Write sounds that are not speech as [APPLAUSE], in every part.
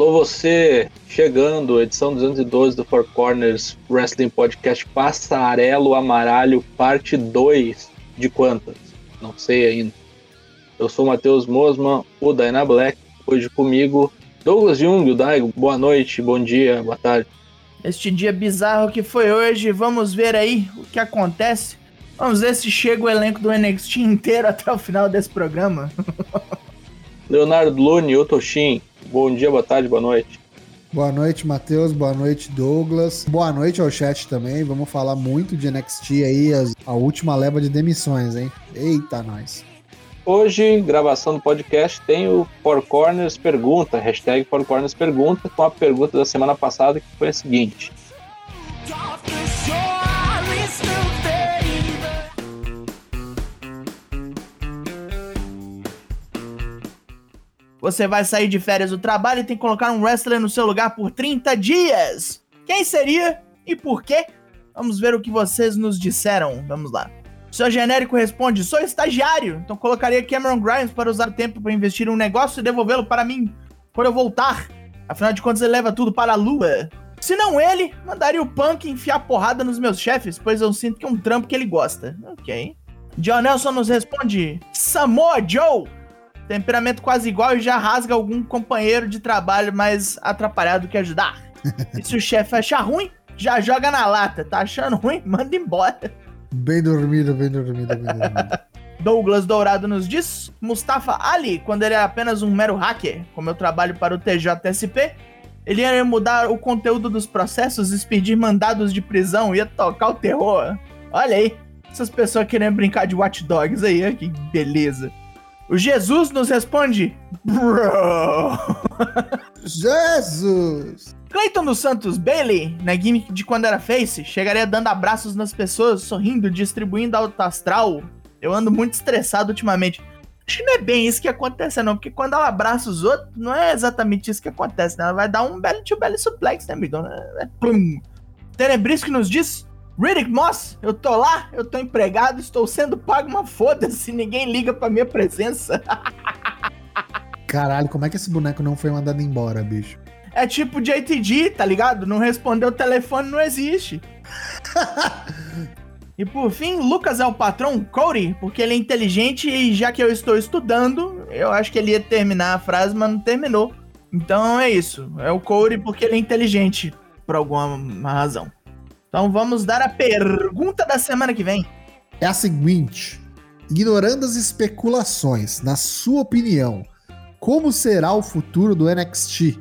Alô, você chegando, edição 212 do Four Corners Wrestling Podcast Passarelo Amaralho, parte 2 de quantas? Não sei ainda. Eu sou o Matheus Mosman, o Dyna Black, hoje comigo Douglas Jung, o Daigo. Boa noite, bom dia, boa tarde. Este dia bizarro que foi hoje, vamos ver aí o que acontece. Vamos ver se chega o elenco do NXT inteiro [LAUGHS] até o final desse programa. [LAUGHS] Leonardo Lune, Otoshin, Bom dia, boa tarde, boa noite. Boa noite, Matheus. Boa noite, Douglas. Boa noite ao chat também. Vamos falar muito de NXT aí, a última leva de demissões, hein? Eita, nós. Hoje, gravação do podcast, tem o Four Corners Pergunta, hashtag Four Corners Pergunta, com a pergunta da semana passada, que foi a seguinte. Você vai sair de férias do trabalho e tem que colocar um wrestler no seu lugar por 30 dias. Quem seria e por quê? Vamos ver o que vocês nos disseram. Vamos lá. Seu genérico responde: Sou estagiário, então colocaria Cameron Grimes para usar o tempo para investir em um negócio e devolvê-lo para mim quando eu voltar. Afinal de contas, ele leva tudo para a lua. Se não ele, mandaria o Punk enfiar porrada nos meus chefes, pois eu sinto que é um trampo que ele gosta. Ok. John Nelson nos responde: Samoa Joe temperamento quase igual e já rasga algum companheiro de trabalho mais atrapalhado que ajudar. [LAUGHS] e se o chefe achar ruim, já joga na lata. Tá achando ruim? Manda embora. Bem dormido, bem dormido, bem dormido. [LAUGHS] Douglas Dourado nos diz: Mustafa Ali, quando ele é apenas um mero hacker, como eu trabalho para o TJSP, ele ia mudar o conteúdo dos processos, expedir mandados de prisão, ia tocar o terror. Olha aí, essas pessoas querendo brincar de Watch Dogs aí, que beleza. O Jesus nos responde: Bro. Jesus! Clayton dos Santos Bailey, na gimmick de quando era face, chegaria dando abraços nas pessoas, sorrindo, distribuindo alto astral. Eu ando muito estressado ultimamente. Acho que não é bem isso que acontece, não, porque quando ela abraça os outros, não é exatamente isso que acontece, né? Ela vai dar um belly to belly suplex, né, amigo? É, plum. Tenebrisco nos diz: Riddick Moss, eu tô lá, eu tô empregado, estou sendo pago uma foda-se, ninguém liga pra minha presença. [LAUGHS] Caralho, como é que esse boneco não foi mandado embora, bicho? É tipo JTG, tá ligado? Não respondeu o telefone, não existe. [LAUGHS] e por fim, Lucas é o patrão Cody, porque ele é inteligente e já que eu estou estudando, eu acho que ele ia terminar a frase, mas não terminou. Então é isso. É o Cody porque ele é inteligente, por alguma razão. Então vamos dar a pergunta da semana que vem. É a seguinte: ignorando as especulações, na sua opinião, como será o futuro do NXT?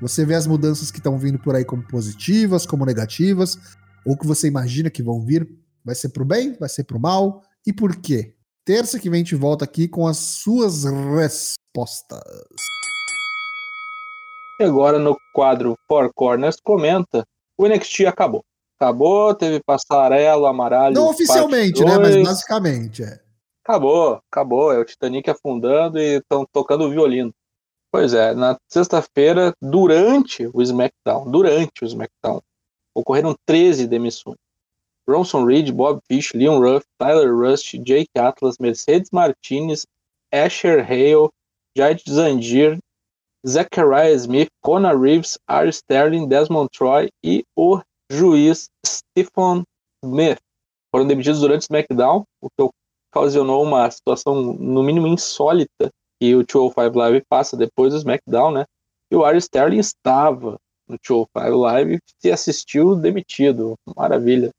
Você vê as mudanças que estão vindo por aí como positivas, como negativas, ou que você imagina que vão vir? Vai ser pro bem? Vai ser pro mal? E por quê? Terça que vem a gente volta aqui com as suas respostas. E agora no quadro Four Corners comenta, o NXT acabou. Acabou, teve passarelo, amarelo. Não oficialmente, né? Mas basicamente, é. Acabou, acabou. É o Titanic afundando e estão tocando o violino. Pois é, na sexta-feira, durante o SmackDown, durante o SmackDown, ocorreram 13 demissões. Bronson Reed, Bob Fish, Leon Ruff, Tyler Rust, Jake Atlas, Mercedes Martinez, Asher Hale, Jade Zangier, Zachariah Smith, Conor Reeves, Ari Sterling, Desmond Troy e o juiz Stephen Smith foram demitidos durante o SmackDown, o que ocasionou uma situação no mínimo insólita que o 205 Live passa depois do SmackDown, né? E o Ari Sterling estava no 205 Live e assistiu demitido. Maravilha.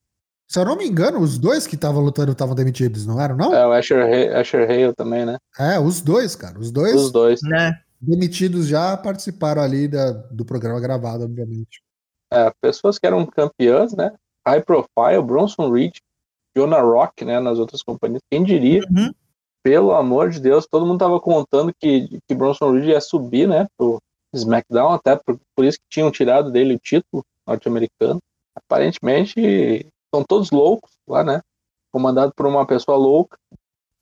Se eu não me engano, os dois que estavam lutando estavam demitidos, não eram, não? É, o Asher, Asher Hale também, né? É, os dois, cara. Os dois. Os dois. Né? Demitidos já participaram ali da, do programa gravado, obviamente. É, pessoas que eram campeãs, né? High profile, Bronson Reed, Jonah Rock, né? Nas outras companhias. Quem diria? Uhum. Pelo amor de Deus, todo mundo tava contando que, que Bronson Reed ia subir, né? Pro SmackDown, até por, por isso que tinham tirado dele o título norte-americano. Aparentemente, são todos loucos lá, né? Comandado por uma pessoa louca.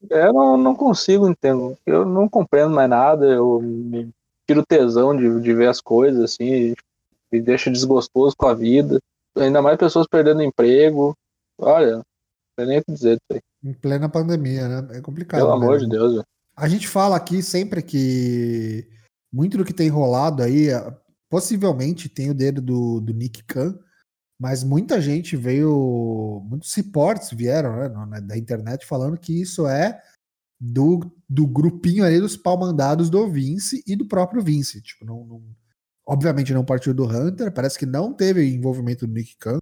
Eu não, não consigo entender. Eu não compreendo mais nada. Eu me tiro tesão de, de ver as coisas, assim me deixa desgostoso com a vida. Ainda mais pessoas perdendo emprego. Olha, não sei nem o que dizer disso aí. Em plena pandemia, né? É complicado. Pelo amor de Deus. Véio. A gente fala aqui sempre que muito do que tem rolado aí, possivelmente tem o dedo do, do Nick Khan, mas muita gente veio, muitos reportes vieram né, da internet falando que isso é do, do grupinho ali dos pau-mandados do Vince e do próprio Vince. Tipo, não, não, obviamente não partiu do Hunter, parece que não teve envolvimento do Nick Khan.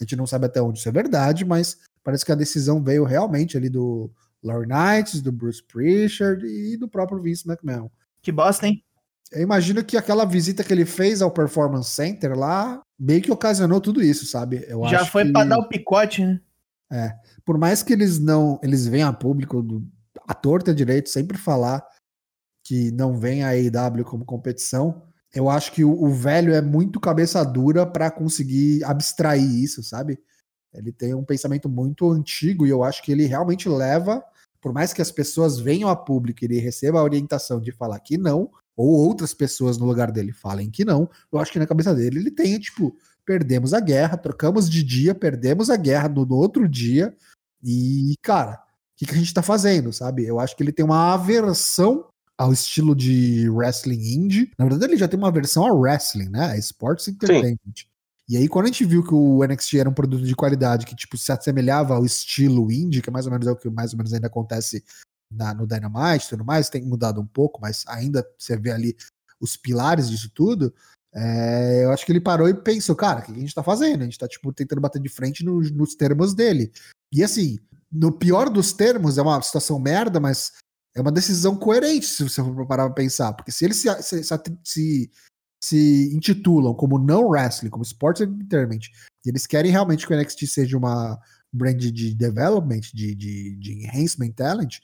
A gente não sabe até onde isso é verdade, mas parece que a decisão veio realmente ali do Laurie Knights, do Bruce Prichard e do próprio Vince McMahon. Que bosta, hein? Eu imagino que aquela visita que ele fez ao Performance Center lá meio que ocasionou tudo isso, sabe? Eu Já foi que... para dar o picote, né? É. Por mais que eles não. Eles venham a público, do, a torta direito, sempre falar que não vem a AEW como competição. Eu acho que o, o velho é muito cabeça dura para conseguir abstrair isso, sabe? Ele tem um pensamento muito antigo e eu acho que ele realmente leva, por mais que as pessoas venham a público e ele receba a orientação de falar que não, ou outras pessoas no lugar dele falem que não, eu acho que na cabeça dele ele tem, tipo, perdemos a guerra, trocamos de dia, perdemos a guerra no, no outro dia, e, cara, o que, que a gente tá fazendo, sabe? Eu acho que ele tem uma aversão ao estilo de wrestling indie. Na verdade, ele já tem uma aversão ao wrestling, né? A Sports Entertainment. Sim. E aí, quando a gente viu que o NXT era um produto de qualidade que, tipo, se assemelhava ao estilo indie, que mais ou menos é o que mais ou menos ainda acontece na, no Dynamite e tudo mais, tem mudado um pouco, mas ainda você vê ali os pilares disso tudo. É, eu acho que ele parou e pensou, cara, o que a gente tá fazendo? A gente tá, tipo, tentando bater de frente nos, nos termos dele. E assim, no pior dos termos, é uma situação merda, mas é uma decisão coerente, se você for parar pra pensar. Porque se eles se, se, se, se intitulam como não wrestling, como sports entertainment, e eles querem realmente que o NXT seja uma brand de development, de, de, de enhancement talent,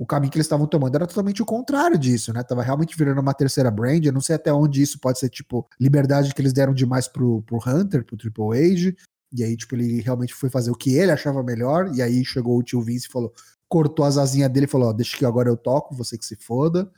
o caminho que eles estavam tomando era totalmente o contrário disso, né? Tava realmente virando uma terceira brand. Eu não sei até onde isso pode ser, tipo, liberdade que eles deram demais pro, pro Hunter, pro Triple H. E aí, tipo, ele realmente foi fazer o que ele achava melhor. E aí chegou o tio Vince e falou: cortou as asinhas dele e falou: Ó, deixa que agora eu toco, você que se foda.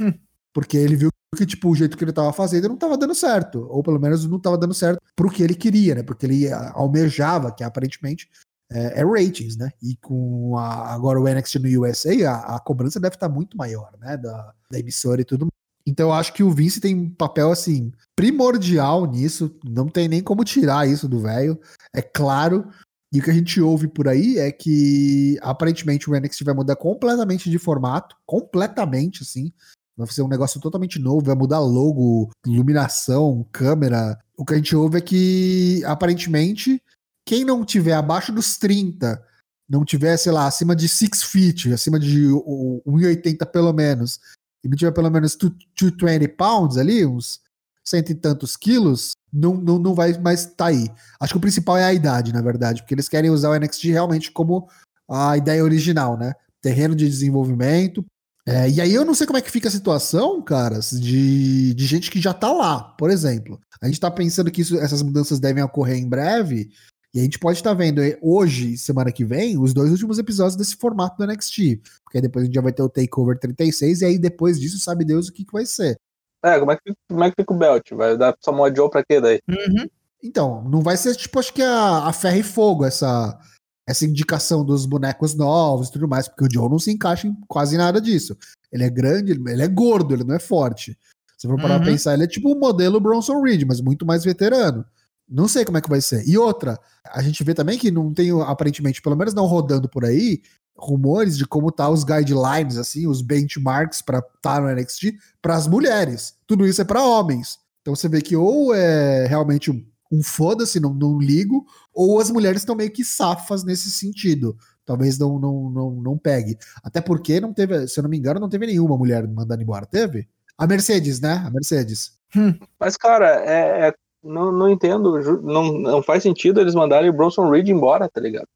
Hum. Porque ele viu que, tipo, o jeito que ele tava fazendo não tava dando certo. Ou pelo menos não tava dando certo pro que ele queria, né? Porque ele almejava, que aparentemente é, é, ratings, né? E com a, agora o NXT no USA, a, a cobrança deve estar tá muito maior, né? Da, da emissora e tudo. Então eu acho que o Vince tem um papel assim primordial nisso, não tem nem como tirar isso do velho. É claro. E o que a gente ouve por aí é que aparentemente o NXT vai mudar completamente de formato, completamente assim. Vai ser um negócio totalmente novo, vai mudar logo, iluminação, câmera. O que a gente ouve é que aparentemente quem não tiver abaixo dos 30, não tiver, sei lá, acima de 6 feet, acima de 1,80 pelo menos, e não tiver pelo menos 220 pounds ali, uns cento e tantos quilos, não, não, não vai mais estar tá aí. Acho que o principal é a idade, na verdade, porque eles querem usar o NXT realmente como a ideia original, né? Terreno de desenvolvimento. É, e aí eu não sei como é que fica a situação, caras, de, de gente que já tá lá, por exemplo. A gente tá pensando que isso, essas mudanças devem ocorrer em breve, e a gente pode estar tá vendo hoje, semana que vem, os dois últimos episódios desse formato do NXT. Porque depois a gente já vai ter o Takeover 36, e aí depois disso, sabe Deus o que, que vai ser. É, como é que, como é que fica o belt? Vai dar Samoa Joe pra quê daí? Uhum. Então, não vai ser tipo, acho que a, a ferro e fogo, essa, essa indicação dos bonecos novos e tudo mais, porque o Joe não se encaixa em quase nada disso. Ele é grande, ele é gordo, ele não é forte. Se for parar uhum. pra pensar, ele é tipo o modelo Bronson Reed, mas muito mais veterano. Não sei como é que vai ser. E outra, a gente vê também que não tem, aparentemente, pelo menos não rodando por aí, rumores de como tá os guidelines, assim, os benchmarks para estar tá no NXT para as mulheres. Tudo isso é para homens. Então você vê que ou é realmente um, um foda-se, não, não ligo, ou as mulheres estão meio que safas nesse sentido. Talvez não, não, não, não pegue. Até porque não teve, se eu não me engano, não teve nenhuma mulher mandando embora. Teve? A Mercedes, né? A Mercedes. Hum. Mas, cara, é, é não, não entendo. Não, não faz sentido eles mandarem o Bronson Reed embora, tá ligado?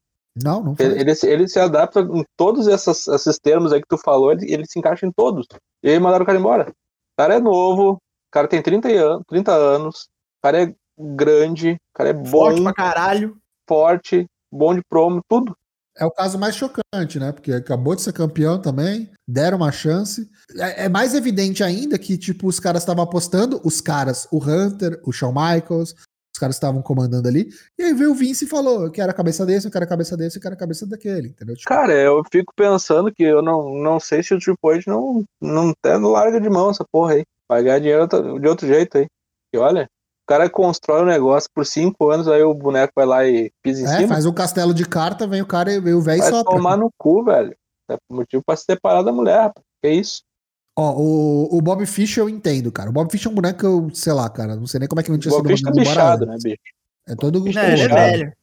Não, não faz. Ele, ele se adapta em todos essas, esses termos aí que tu falou, ele, ele se encaixa em todos. E aí mandaram o cara embora. O cara é novo, o cara tem 30 anos, 30 anos, o cara é grande, o cara é bom. Forte pra caralho. Forte, bom de promo, tudo. É o caso mais chocante, né? Porque acabou de ser campeão também, deram uma chance. É, é mais evidente ainda que, tipo, os caras estavam apostando, os caras, o Hunter, o Shawn Michaels, caras estavam comandando ali. E aí veio o Vince e falou: Eu quero a cabeça desse, eu quero a cabeça desse, eu quero a cabeça daquele, entendeu? Tipo, cara, eu fico pensando que eu não, não sei se o Triple H não, não, até larga de mão essa porra aí. Vai ganhar dinheiro de outro jeito aí. E olha, o cara constrói um negócio por cinco anos, aí o boneco vai lá e pisa em É, cima. faz um castelo de carta, vem o cara e vem o velho e Vai sopra. tomar no cu, velho. É motivo pra se separar da mulher, rapaz. Que isso? Ó, o, o Bob Fish eu entendo, cara. O Bob Fish é um boneco que eu, sei lá, cara, não sei nem como é que não tinha O sido bicho tá mandado embora bichado, né? É todo Não, é velho.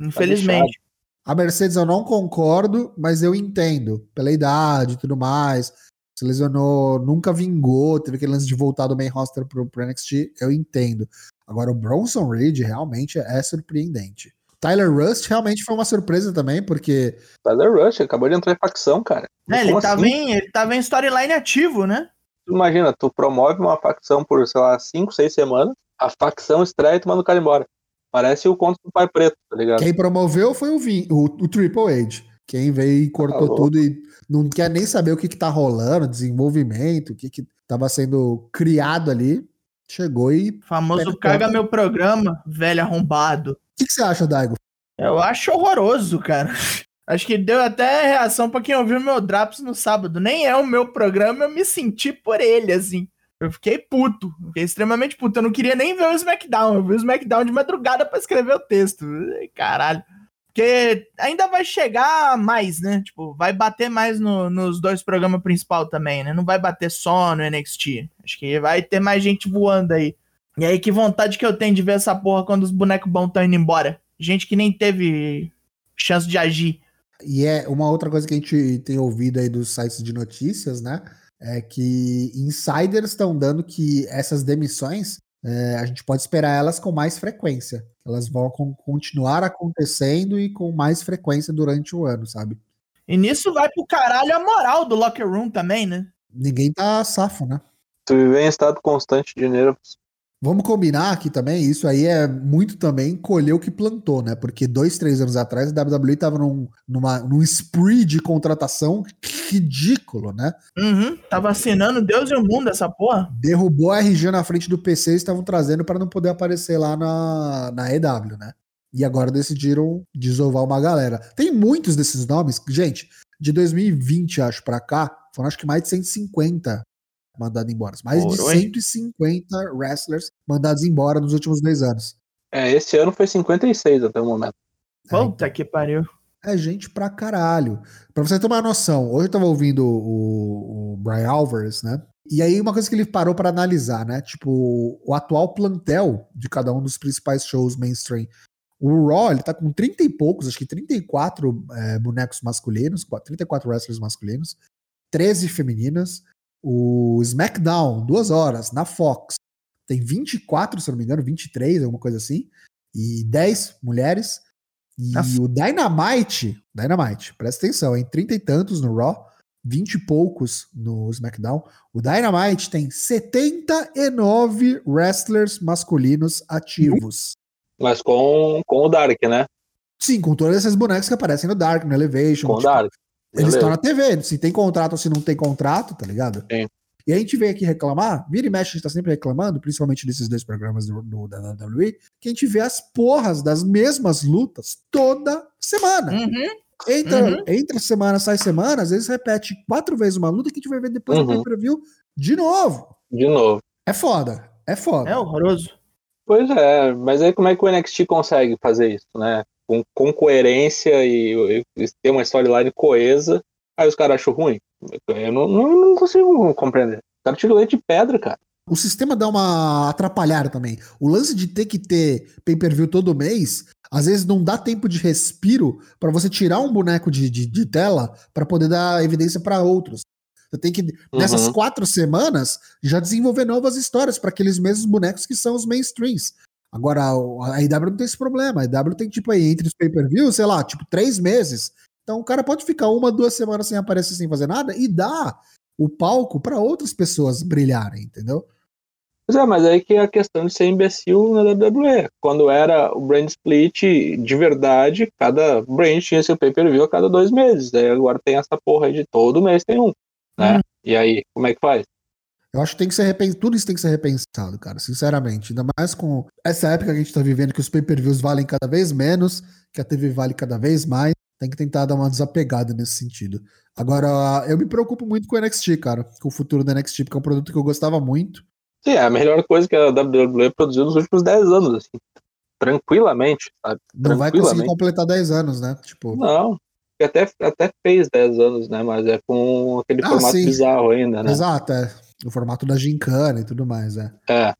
Infelizmente. A Mercedes eu não concordo, mas eu entendo. Pela idade e tudo mais. Se lesionou, nunca vingou, teve aquele lance de voltar do main roster pro, pro NXT, eu entendo. Agora, o Bronson Reed realmente é surpreendente. Tyler Rust realmente foi uma surpresa também, porque Tyler Rush acabou de entrar em facção, cara. É, ele, tava assim? em, ele tava em storyline ativo, né? Tu Imagina, tu promove uma facção por, sei lá, 5, 6 semanas, a facção estreia e tu manda o cara embora. Parece o conto do pai preto, tá ligado? quem promoveu foi o, Vin, o, o Triple H. Quem veio e cortou louco. tudo e não quer nem saber o que, que tá rolando, desenvolvimento, o que, que tava sendo criado ali. Chegou e. Famoso caga meu programa, velho arrombado. Que, que você acha, Daigo? Eu acho horroroso, cara. Acho que deu até reação pra quem ouviu meu Drops no sábado. Nem é o meu programa, eu me senti por ele, assim. Eu fiquei puto. Fiquei extremamente puto. Eu não queria nem ver o SmackDown. Eu vi o SmackDown de madrugada pra escrever o texto. Caralho. Porque ainda vai chegar mais, né? Tipo, vai bater mais no- nos dois programas principal também, né? Não vai bater só no NXT. Acho que vai ter mais gente voando aí. E aí, que vontade que eu tenho de ver essa porra quando os bonecos bons estão indo embora. Gente que nem teve chance de agir. E é uma outra coisa que a gente tem ouvido aí dos sites de notícias, né? É que insiders estão dando que essas demissões é, a gente pode esperar elas com mais frequência. Elas vão con- continuar acontecendo e com mais frequência durante o ano, sabe? E nisso vai pro caralho a moral do locker room também, né? Ninguém tá safo, né? Tu viver em estado constante de nervos. Vamos combinar aqui também, isso aí é muito também colher o que plantou, né? Porque dois, três anos atrás a WWE tava num, numa, num spree de contratação ridículo, né? Uhum. Tá vacinando Deus e o mundo essa porra. derrubou a RG na frente do PC e estavam trazendo para não poder aparecer lá na, na EW, né? E agora decidiram desovar uma galera. Tem muitos desses nomes, gente, de 2020, acho, pra cá, foram acho que mais de 150 mandados embora. Mais de Porra, hein? 150 wrestlers mandados embora nos últimos dois anos. É, esse ano foi 56 até o momento. Puta que pariu. É gente pra caralho. Pra você ter uma noção, hoje eu tava ouvindo o, o Brian Alvarez, né? E aí uma coisa que ele parou pra analisar, né? Tipo, o atual plantel de cada um dos principais shows mainstream. O Raw, ele tá com 30 e poucos, acho que 34 é, bonecos masculinos, 34 wrestlers masculinos, 13 femininas. O SmackDown, duas horas, na Fox, tem 24, se não me engano, 23, alguma coisa assim, e 10 mulheres. E Nossa. o Dynamite, Dynamite, presta atenção, em 30 e tantos no Raw, 20 e poucos no SmackDown. O Dynamite tem 79 wrestlers masculinos ativos. Mas com, com o Dark, né? Sim, com todos esses bonecos que aparecem no Dark, no Elevation. Com o tipo, Dark. Eles estão na TV, se tem contrato ou se não tem contrato, tá ligado? Sim. E a gente vem aqui reclamar, vira e mexe, a gente tá sempre reclamando, principalmente desses dois programas do, do- da WWE, que a gente vê as porras das mesmas lutas toda semana. Uhum. Entra, Uhum. entra semana, sai semana, às vezes repete quatro vezes uma luta que a gente vai ver depois do Uhum. pay-per-view de novo. De novo. É foda, é foda. É horroroso. Pois é, mas aí como é que o NXT consegue fazer isso, né? Com, com coerência e, e ter uma storyline coesa, aí os caras acham ruim. Eu não, não, não consigo compreender. O cara tira leite de pedra, cara. O sistema dá uma atrapalhada também. O lance de ter que ter pay-per-view todo mês, às vezes não dá tempo de respiro pra você tirar um boneco de, de, de tela pra poder dar evidência pra outros. Você tem que, nessas Uhum. quatro semanas, já desenvolver novas histórias pra aqueles mesmos bonecos que são os mainstreams. Agora, a IW não tem esse problema. A IW tem, tipo, aí, entre os pay-per-views, sei lá, tipo, três meses. Então o cara pode ficar uma, duas semanas sem aparecer, sem fazer nada, e dá o palco pra outras pessoas brilharem, entendeu? Pois é, mas aí que é a questão de ser imbecil na WWE. Quando era o brand split de verdade, cada brand tinha seu pay-per-view a cada dois meses. Aí agora tem essa porra aí de todo mês tem um, né? Hum. E aí, como é que faz? Eu acho que tem que ser repensado, tudo isso tem que ser repensado, cara, sinceramente. Ainda mais com essa época que a gente tá vivendo, que os pay-per-views valem cada vez menos, que a TV vale cada vez mais. Tem que tentar dar uma desapegada nesse sentido. Agora, eu me preocupo muito com o NXT, cara, com o futuro do NXT, porque é um produto que eu gostava muito. Sim, é a melhor coisa que a WWE produziu nos últimos 10 anos, assim. Tranquilamente, sabe? Não vai conseguir completar 10 anos, né? Tipo... Não, até, até fez 10 anos, né? Mas é com aquele ah, formato sim. bizarro ainda, né? Exato, é. O formato da gincana e tudo mais, é. É.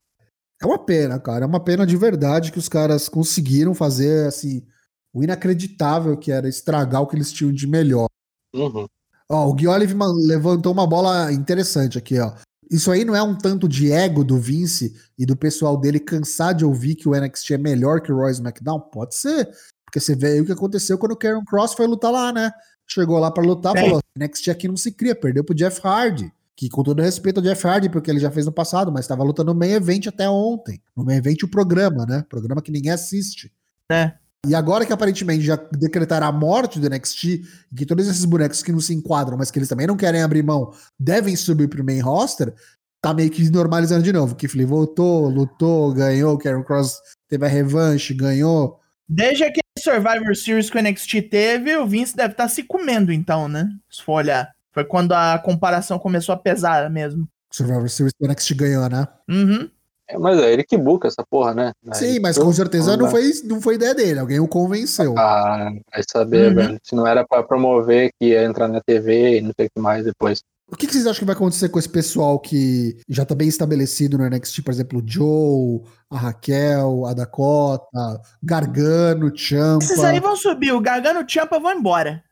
É uma pena, cara. É uma pena de verdade que os caras conseguiram fazer, assim, o inacreditável que era estragar o que eles tinham de melhor. Uhum. Ó, o Gui Oliveman levantou uma bola interessante aqui, ó. Isso aí não é um tanto de ego do Vince e do pessoal dele cansar de ouvir que o NXT é melhor que o Royce McDown? Pode ser. Porque você vê aí o que aconteceu quando o Karen Cross foi lutar lá, né? Chegou lá para lutar, e falou: NXT aqui não se cria, perdeu pro Jeff Hardy. Que com todo respeito ao Jeff Hardy, porque ele já fez no passado, mas estava lutando no main event até ontem. No main event o programa, né? Programa que ninguém assiste. É. E agora que aparentemente já decretaram a morte do NXT, e que todos esses bonecos que não se enquadram, mas que eles também não querem abrir mão, devem subir pro main roster, tá meio que normalizando de novo. Keith Lee voltou, lutou, ganhou, Karen Cross teve a revanche, ganhou. Desde aquele Survivor Series que o NXT teve, o Vince deve estar tá se comendo então, né? Se for olhar. Foi quando a comparação começou a pesar mesmo. Survivor Series que o NXT ganhou, né? Uhum. É, mas é ele que buca essa porra, né? Sim, mas com certeza não foi, não foi ideia dele, alguém o convenceu. Ah, vai saber, uhum. velho. Se não era para promover que ia entrar na TV e não sei o que mais depois. O que, que, vocês acham que vai acontecer com esse pessoal que já tá bem estabelecido no NXT, por exemplo, o Joe, a Raquel, a Dakota, Gargano, Champa? Esses aí vão subir, o Gargano e o Champa vão embora.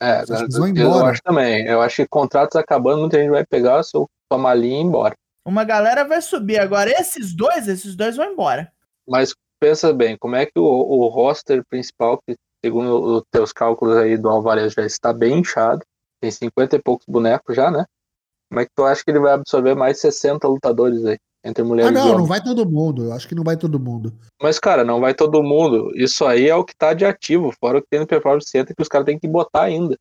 É, eu, eu acho também. Eu acho que contratos acabando, muita gente vai pegar sua malinha e ir embora. Uma galera vai subir. Agora, esses dois, esses dois vão embora. Mas pensa bem, como é que o, o roster principal, que segundo os teus cálculos aí do Alvarez já está bem inchado, tem 50 e poucos bonecos já, né? Como é que tu acha que ele vai absorver mais 60 lutadores aí? Entre mulheres ah, não, não vai todo mundo. Eu acho que não vai todo mundo. Mas, cara, não vai todo mundo. Isso aí é o que tá de ativo, fora o que tem no Performance Center que os caras têm que botar ainda.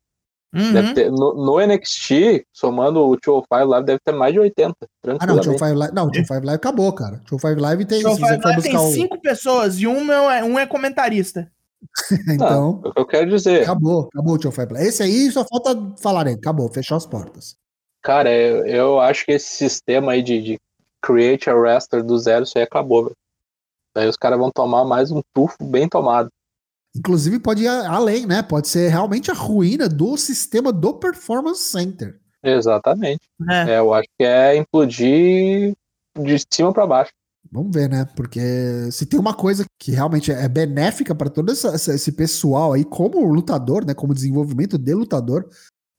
Uhum. Ter, no, no, NXT, somando o 205 Live, deve ter mais de 80. Ah, não, o 205 Live, não, o 205 Live acabou, cara. O 205 Live tem. 205 Live tem o... cinco pessoas e um é, um é comentarista. [LAUGHS] então. Não, é o que eu quero dizer. Acabou, acabou o 205 Live. Esse aí só falta falar aí, acabou, fechou as portas. Cara, eu, eu acho que esse sistema aí de, de create a wrestler do zero, isso aí acabou, velho. Daí os caras vão tomar mais um tufo bem tomado. Inclusive pode ir além, né? Pode ser realmente a ruína do sistema do Performance Center. Exatamente. É. É, eu acho que é implodir de cima para baixo. Vamos ver, né? Porque se tem uma coisa que realmente é benéfica para todo essa, esse pessoal aí, como lutador, né? Como desenvolvimento de lutador,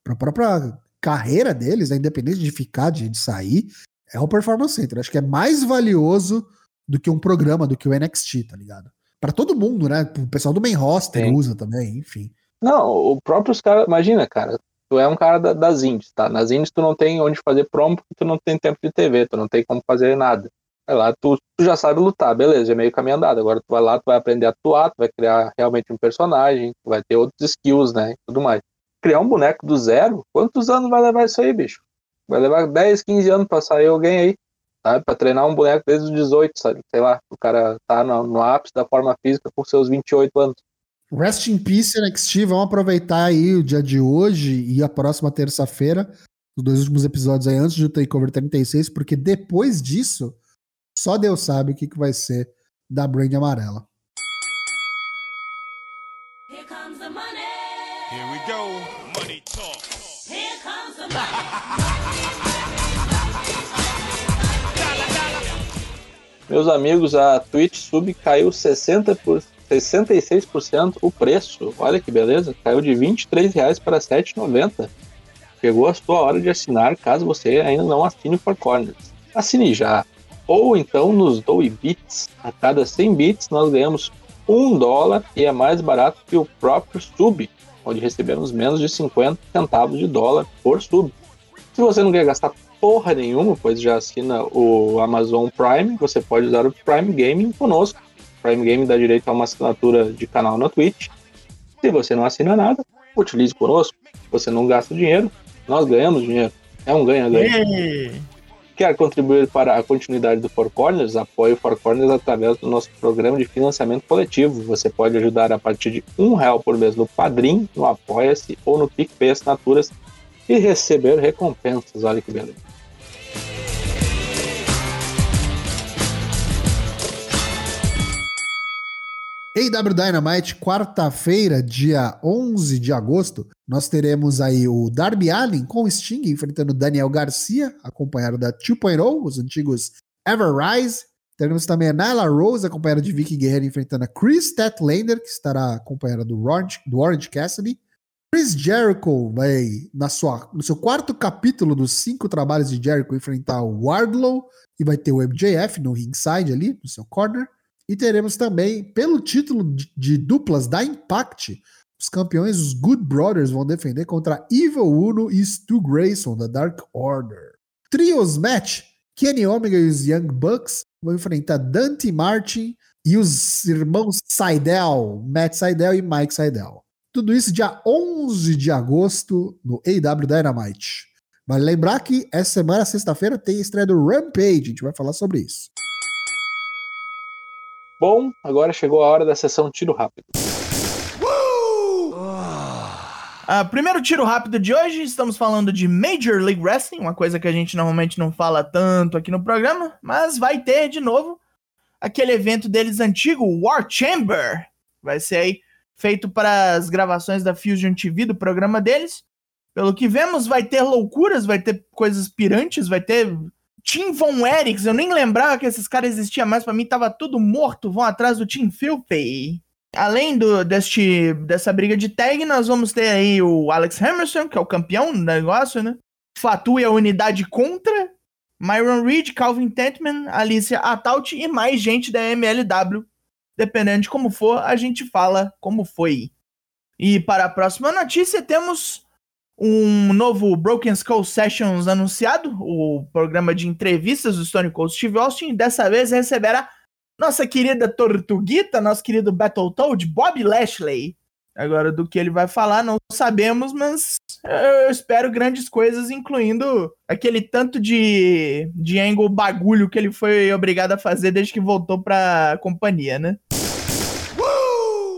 para a própria carreira deles, né? independente de ficar, de, de sair, é o Performance Center. Acho que é mais valioso do que um programa, do que o NXT, tá ligado? para todo mundo, né? O pessoal do main roster Sim. usa também, enfim. Não, o próprio caras, imagina, cara, tu é um cara da, das indies, tá? Nas indies tu não tem onde fazer promo porque tu não tem tempo de TV, tu não tem como fazer nada. Vai lá, tu, tu já sabe lutar, beleza, é meio caminho andado. Agora tu vai lá, tu vai aprender a atuar, tu vai criar realmente um personagem, tu vai ter outros skills, né? E tudo mais. Criar um boneco do zero, quantos anos vai levar isso aí, bicho? Vai levar 10, 15 anos pra sair alguém aí sabe? Pra treinar um boneco desde os 18, sabe? Sei lá, o cara tá no, no ápice da forma física com seus 28 anos. Rest in Peace NXT, vamos aproveitar aí o dia de hoje e a próxima terça-feira, os dois últimos episódios aí antes do Takeover 36, porque depois disso, só Deus sabe o que, que vai ser da Brand Amarela. Here comes the money. Here we go. Money talk. Meus amigos, a Twitch Sub caiu 60 por 66% o preço. Olha que beleza, caiu de R$ reais para R$ 7,90. Chegou a sua hora de assinar, caso você ainda não assine o Four Corners. Assine já. Ou então nos doe bits. A cada 100 bits nós ganhamos um dólar e é mais barato que o próprio sub, onde recebemos menos de 50 centavos de dólar por sub. Se você não quer gastar porra nenhuma, pois já assina o Amazon Prime, você pode usar o Prime Gaming conosco. Prime Gaming dá direito a uma assinatura de canal na Twitch. Se você não assina nada, utilize conosco. Você não gasta dinheiro, nós ganhamos dinheiro. É um ganha-ganha. Quer contribuir para a continuidade do Four Corners? Apoie o Four Corners através do nosso programa de financiamento coletivo. Você pode ajudar a partir de um real por mês no Padrim, no Apoia-se ou no PicPay Assinaturas e receber recompensas. Olha que beleza. AW Dynamite, quarta-feira, dia 11 de agosto, nós teremos aí o Darby Allin com o Sting enfrentando Daniel Garcia, acompanhado da 2.0, os antigos Ever Rise. Teremos também a Nyla Rose, acompanhada de Vicky Guerreiro, enfrentando a Chris Statlander, que estará acompanhada do Orange, do Orange Cassidy. Chris Jericho vai, na sua, no seu quarto capítulo dos cinco trabalhos de Jericho, enfrentar o Wardlow e vai ter o MJF no ringside ali, no seu corner. E teremos também, pelo título de, de duplas da Impact, os campeões, os Good Brothers, vão defender contra Evil Uno e Stu Grayson, da Dark Order. Trios Match, Kenny Omega e os Young Bucks vão enfrentar Dante Martin e os irmãos Seidel, Matt Seidel e Mike Seidel. Tudo isso dia 11 de agosto no AW Dynamite. Vale lembrar que essa semana, sexta-feira, tem a estreia do Rampage. A gente vai falar sobre isso. Bom, agora chegou a hora da sessão tiro rápido. Uh, primeiro tiro rápido de hoje, estamos falando de Major League Wrestling, uma coisa que a gente normalmente não fala tanto aqui no programa, mas vai ter de novo aquele evento deles antigo, War Chamber. Vai ser aí feito para as gravações da Fusion TV do programa deles. Pelo que vemos, vai ter loucuras, vai ter coisas pirantes, vai ter Tim Von Eriks. Eu nem lembrava que esses caras existiam mais, para mim tava tudo morto. Vão atrás do Tim Filthy. Além do, deste, dessa briga de tag, nós vamos ter aí o Alex Hammerson, que é o campeão do negócio, né? Fatu e a unidade contra. Myron Reed, Calvin Tentman, Alicia Ataut e mais gente da MLW Dependendo de como for, a gente fala como foi. E para a próxima notícia, temos um novo Broken Skull Sessions anunciado, o programa de entrevistas do Stone Cold Steve Austin. Dessa vez receberá nossa querida Tortuguita, nosso querido Battletoad, Bob Lashley. Agora, do que ele vai falar, não sabemos, mas eu espero grandes coisas, incluindo aquele tanto de, de angle bagulho que ele foi obrigado a fazer desde que voltou pra companhia, né?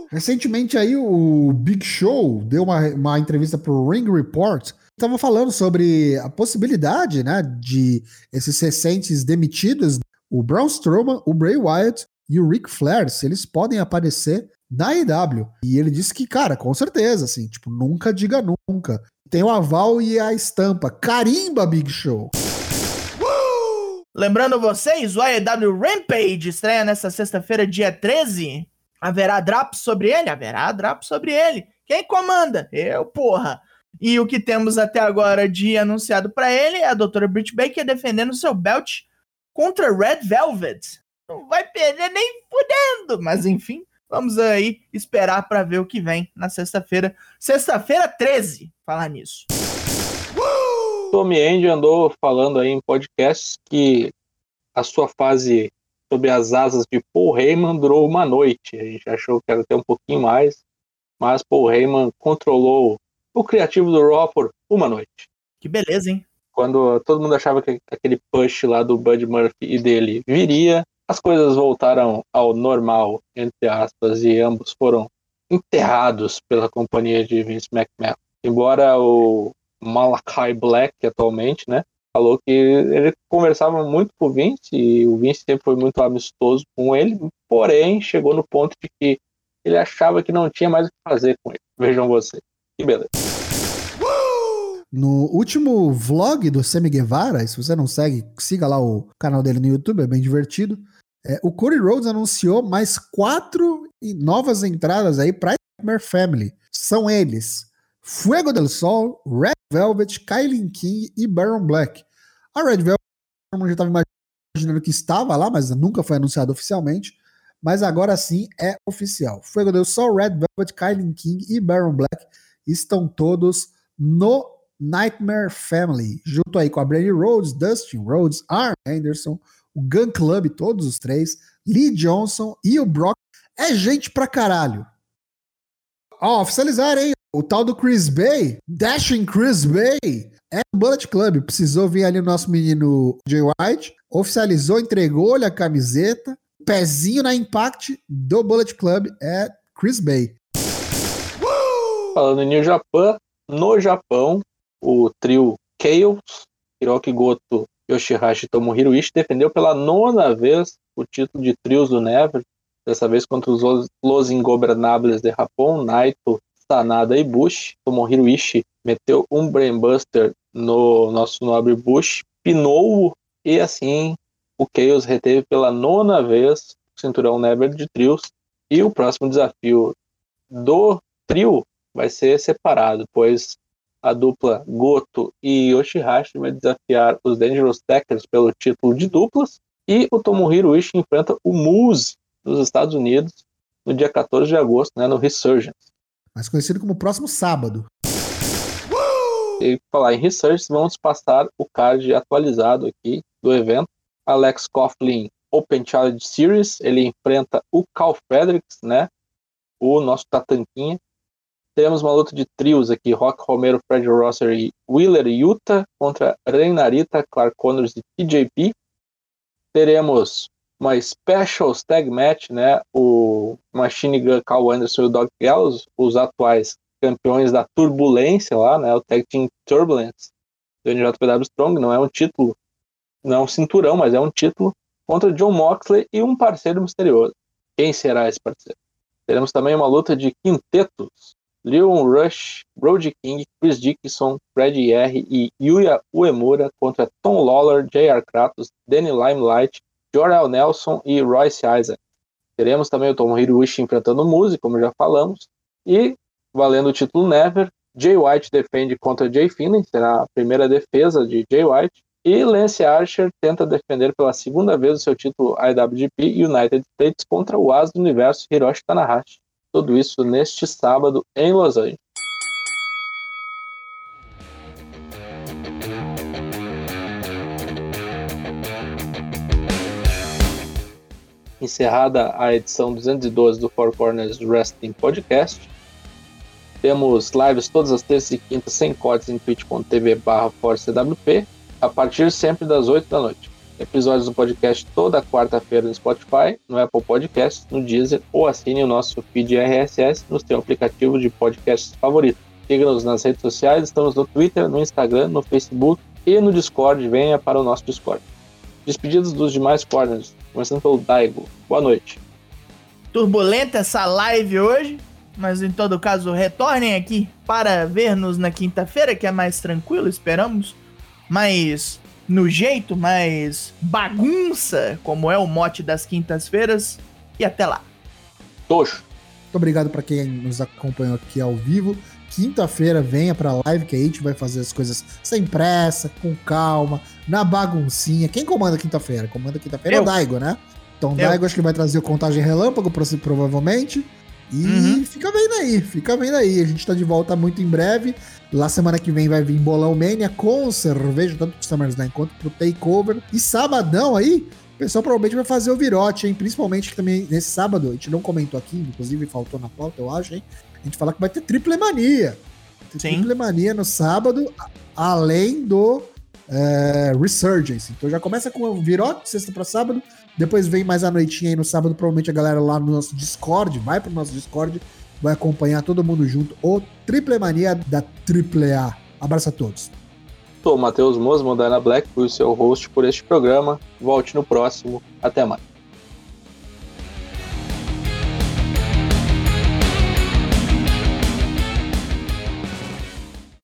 Recentemente aí o Big Show deu uma, uma entrevista pro Ring Report, estava falando sobre a possibilidade, né, de esses recentes demitidos, o Braun Strowman, o Bray Wyatt e o Ric Flair, se eles podem aparecer na EW. E ele disse que, cara, com certeza, assim, tipo, nunca diga nunca. Tem o aval e a estampa. Carimba, Big Show! Lembrando vocês, o AEW Rampage estreia nesta sexta-feira, dia 13. Haverá drop sobre ele? Haverá drop sobre ele. Quem comanda? Eu, porra. E o que temos até agora de anunciado para ele é a doutora Britt Baker defendendo seu belt contra Red Velvet. Não vai perder nem fudendo, mas enfim, vamos aí esperar para ver o que vem na sexta-feira. Sexta-feira 13, falar nisso. Tommy Andy andou falando aí em podcasts que a sua fase sob as asas de Paul Heyman durou uma noite. A gente achou que era até um pouquinho mais, mas Paul Heyman controlou o criativo do Raw por uma noite. Que beleza, hein? Quando todo mundo achava que aquele push lá do Bud Murphy e dele viria, as coisas voltaram ao normal, entre aspas, e ambos foram enterrados pela companhia de Vince McMahon. Embora o Malachi Black, atualmente, né, falou que ele conversava muito com o Vince e o Vince sempre foi muito amistoso com ele, porém chegou no ponto de que ele achava que não tinha mais o que fazer com ele. Vejam vocês. Que beleza. No último vlog do Semi Guevara, se você não segue, siga lá o canal dele no YouTube, é bem divertido. É, o Cody Rhodes anunciou mais quatro novas entradas aí para Nightmare Family. São eles: Fuego del Sol, Red Velvet, Kylie King e Baron Black. A Red Velvet eu já estava imaginando que estava lá, mas nunca foi anunciado oficialmente. Mas agora sim é oficial. Fuego del Sol, Red Velvet, Kylie King e Baron Black estão todos no Nightmare Family, junto aí com a Brandy Rhodes, Dustin Rhodes, Arn Anderson, o Gun Club, todos os três, Lee Johnson e o Brock. É gente pra caralho. Ó, oficializar, hein? O tal do Chris Bay, Dashing Chris Bay, é o Bullet Club. Precisou vir ali o nosso menino Jay White, oficializou, entregou-lhe a camiseta, pezinho na Impact do Bullet Club é Chris Bay. Falando em New Japan, no Japão, o trio Chaos, Hiroki Goto, Yoshihashi e Tomohiro Ishii defendeu pela nona vez o título de trios do Never dessa vez contra os Los Ingobernables de Japão, Naito, Sanada e Bush. Tomohiro Ishii meteu um Brainbuster no nosso nobre Bush, pinou e assim o Chaos reteve pela nona vez o cinturão Never de trios. E o próximo desafio do trio vai ser separado, pois a dupla Goto e Yoshihashi vai desafiar os Dangerous Tekkers pelo título de duplas. E o Tomohiro Ishii enfrenta o Moose nos Estados Unidos no dia 14 de agosto, né, no Resurgence. Mais conhecido como próximo sábado. E falar em Resurgence, vamos passar o card atualizado aqui do evento. Alex Coughlin Open Challenge Series, ele enfrenta o Cal Fredericks, né, o nosso Tatanquinha. Teremos uma luta de trios aqui, Rock Romero, Fred Rosser e Wheeler Yuta contra Reinarita, Clark Connors e TJP. Teremos uma Special Tag Match, né? O Machine Gun Carl Anderson e o Dog Gallows, os atuais campeões da Turbulência lá, né? O Tag Team Turbulence do NJPW Strong, não é um título, não é um cinturão, mas é um título contra John Moxley e um parceiro misterioso. Quem será esse parceiro? Teremos também uma luta de quintetos. Leon Rush, Brody King, Chris Dickinson, Fred R e Yuya Uemura contra Tom Lawler, J.R. Kratos, Danny Limelight, Jorel Nelson e Royce Isaac. Teremos também o Tomohiro Ishii enfrentando o Muse, como já falamos, e valendo o título Never, Jay White defende contra Jay Finlay, será a primeira defesa de Jay White, e Lance Archer tenta defender pela segunda vez o seu título IWGP United States contra o as do universo Hiroshi Tanahashi. Tudo isso neste sábado em Los Angeles. encerrada a edição 212 do Four Corners Wrestling Podcast. Temos lives todas as terças e quintas sem cortes em twitch.tv barra a partir sempre das 8 da noite. Episódios do podcast toda quarta-feira no Spotify, no Apple Podcasts, no Deezer ou assine o nosso feed RSS no seu aplicativo de podcasts favorito. Siga-nos nas redes sociais, estamos no Twitter, no Instagram, no Facebook e no Discord. Venha para o nosso Discord. Despedidos dos demais corners, começando pelo Daigo. Boa noite. Turbulenta essa live hoje, mas em todo caso, retornem aqui para ver-nos na quinta-feira, que é mais tranquilo, esperamos. Mais no jeito, mais bagunça, como é o mote das quintas-feiras. E até lá. Tocho. Muito obrigado para quem nos acompanhou aqui ao vivo. Quinta-feira venha pra live que a gente vai fazer as coisas sem pressa, com calma, na baguncinha. Quem comanda quinta-feira? Comanda quinta-feira é o Daigo, né? Então o Daigo acho que vai trazer o contagem relâmpago, provavelmente. E uhum. fica vendo aí, fica vendo aí. A gente tá de volta muito em breve. Lá semana que vem vai vir Bolão Mania com cerveja, tanto pro SummerSlam quanto pro Takeover. E sabadão aí, o pessoal provavelmente vai fazer o virote, hein? Principalmente que também nesse sábado, a gente não comentou aqui, inclusive faltou na pauta, eu acho, hein? A gente fala que vai ter triple mania. Triple mania no sábado, além do é, Resurgence. Então já começa com o Virote, sexta para sábado. Depois vem mais a noitinha aí no sábado. Provavelmente a galera lá no nosso Discord, vai pro nosso Discord, vai acompanhar todo mundo junto. O Triple Mania da Triple A. Abraço a todos. Sou Matheus Mosman, da Ana Black, fui o seu host por este programa. Volte no próximo. Até mais.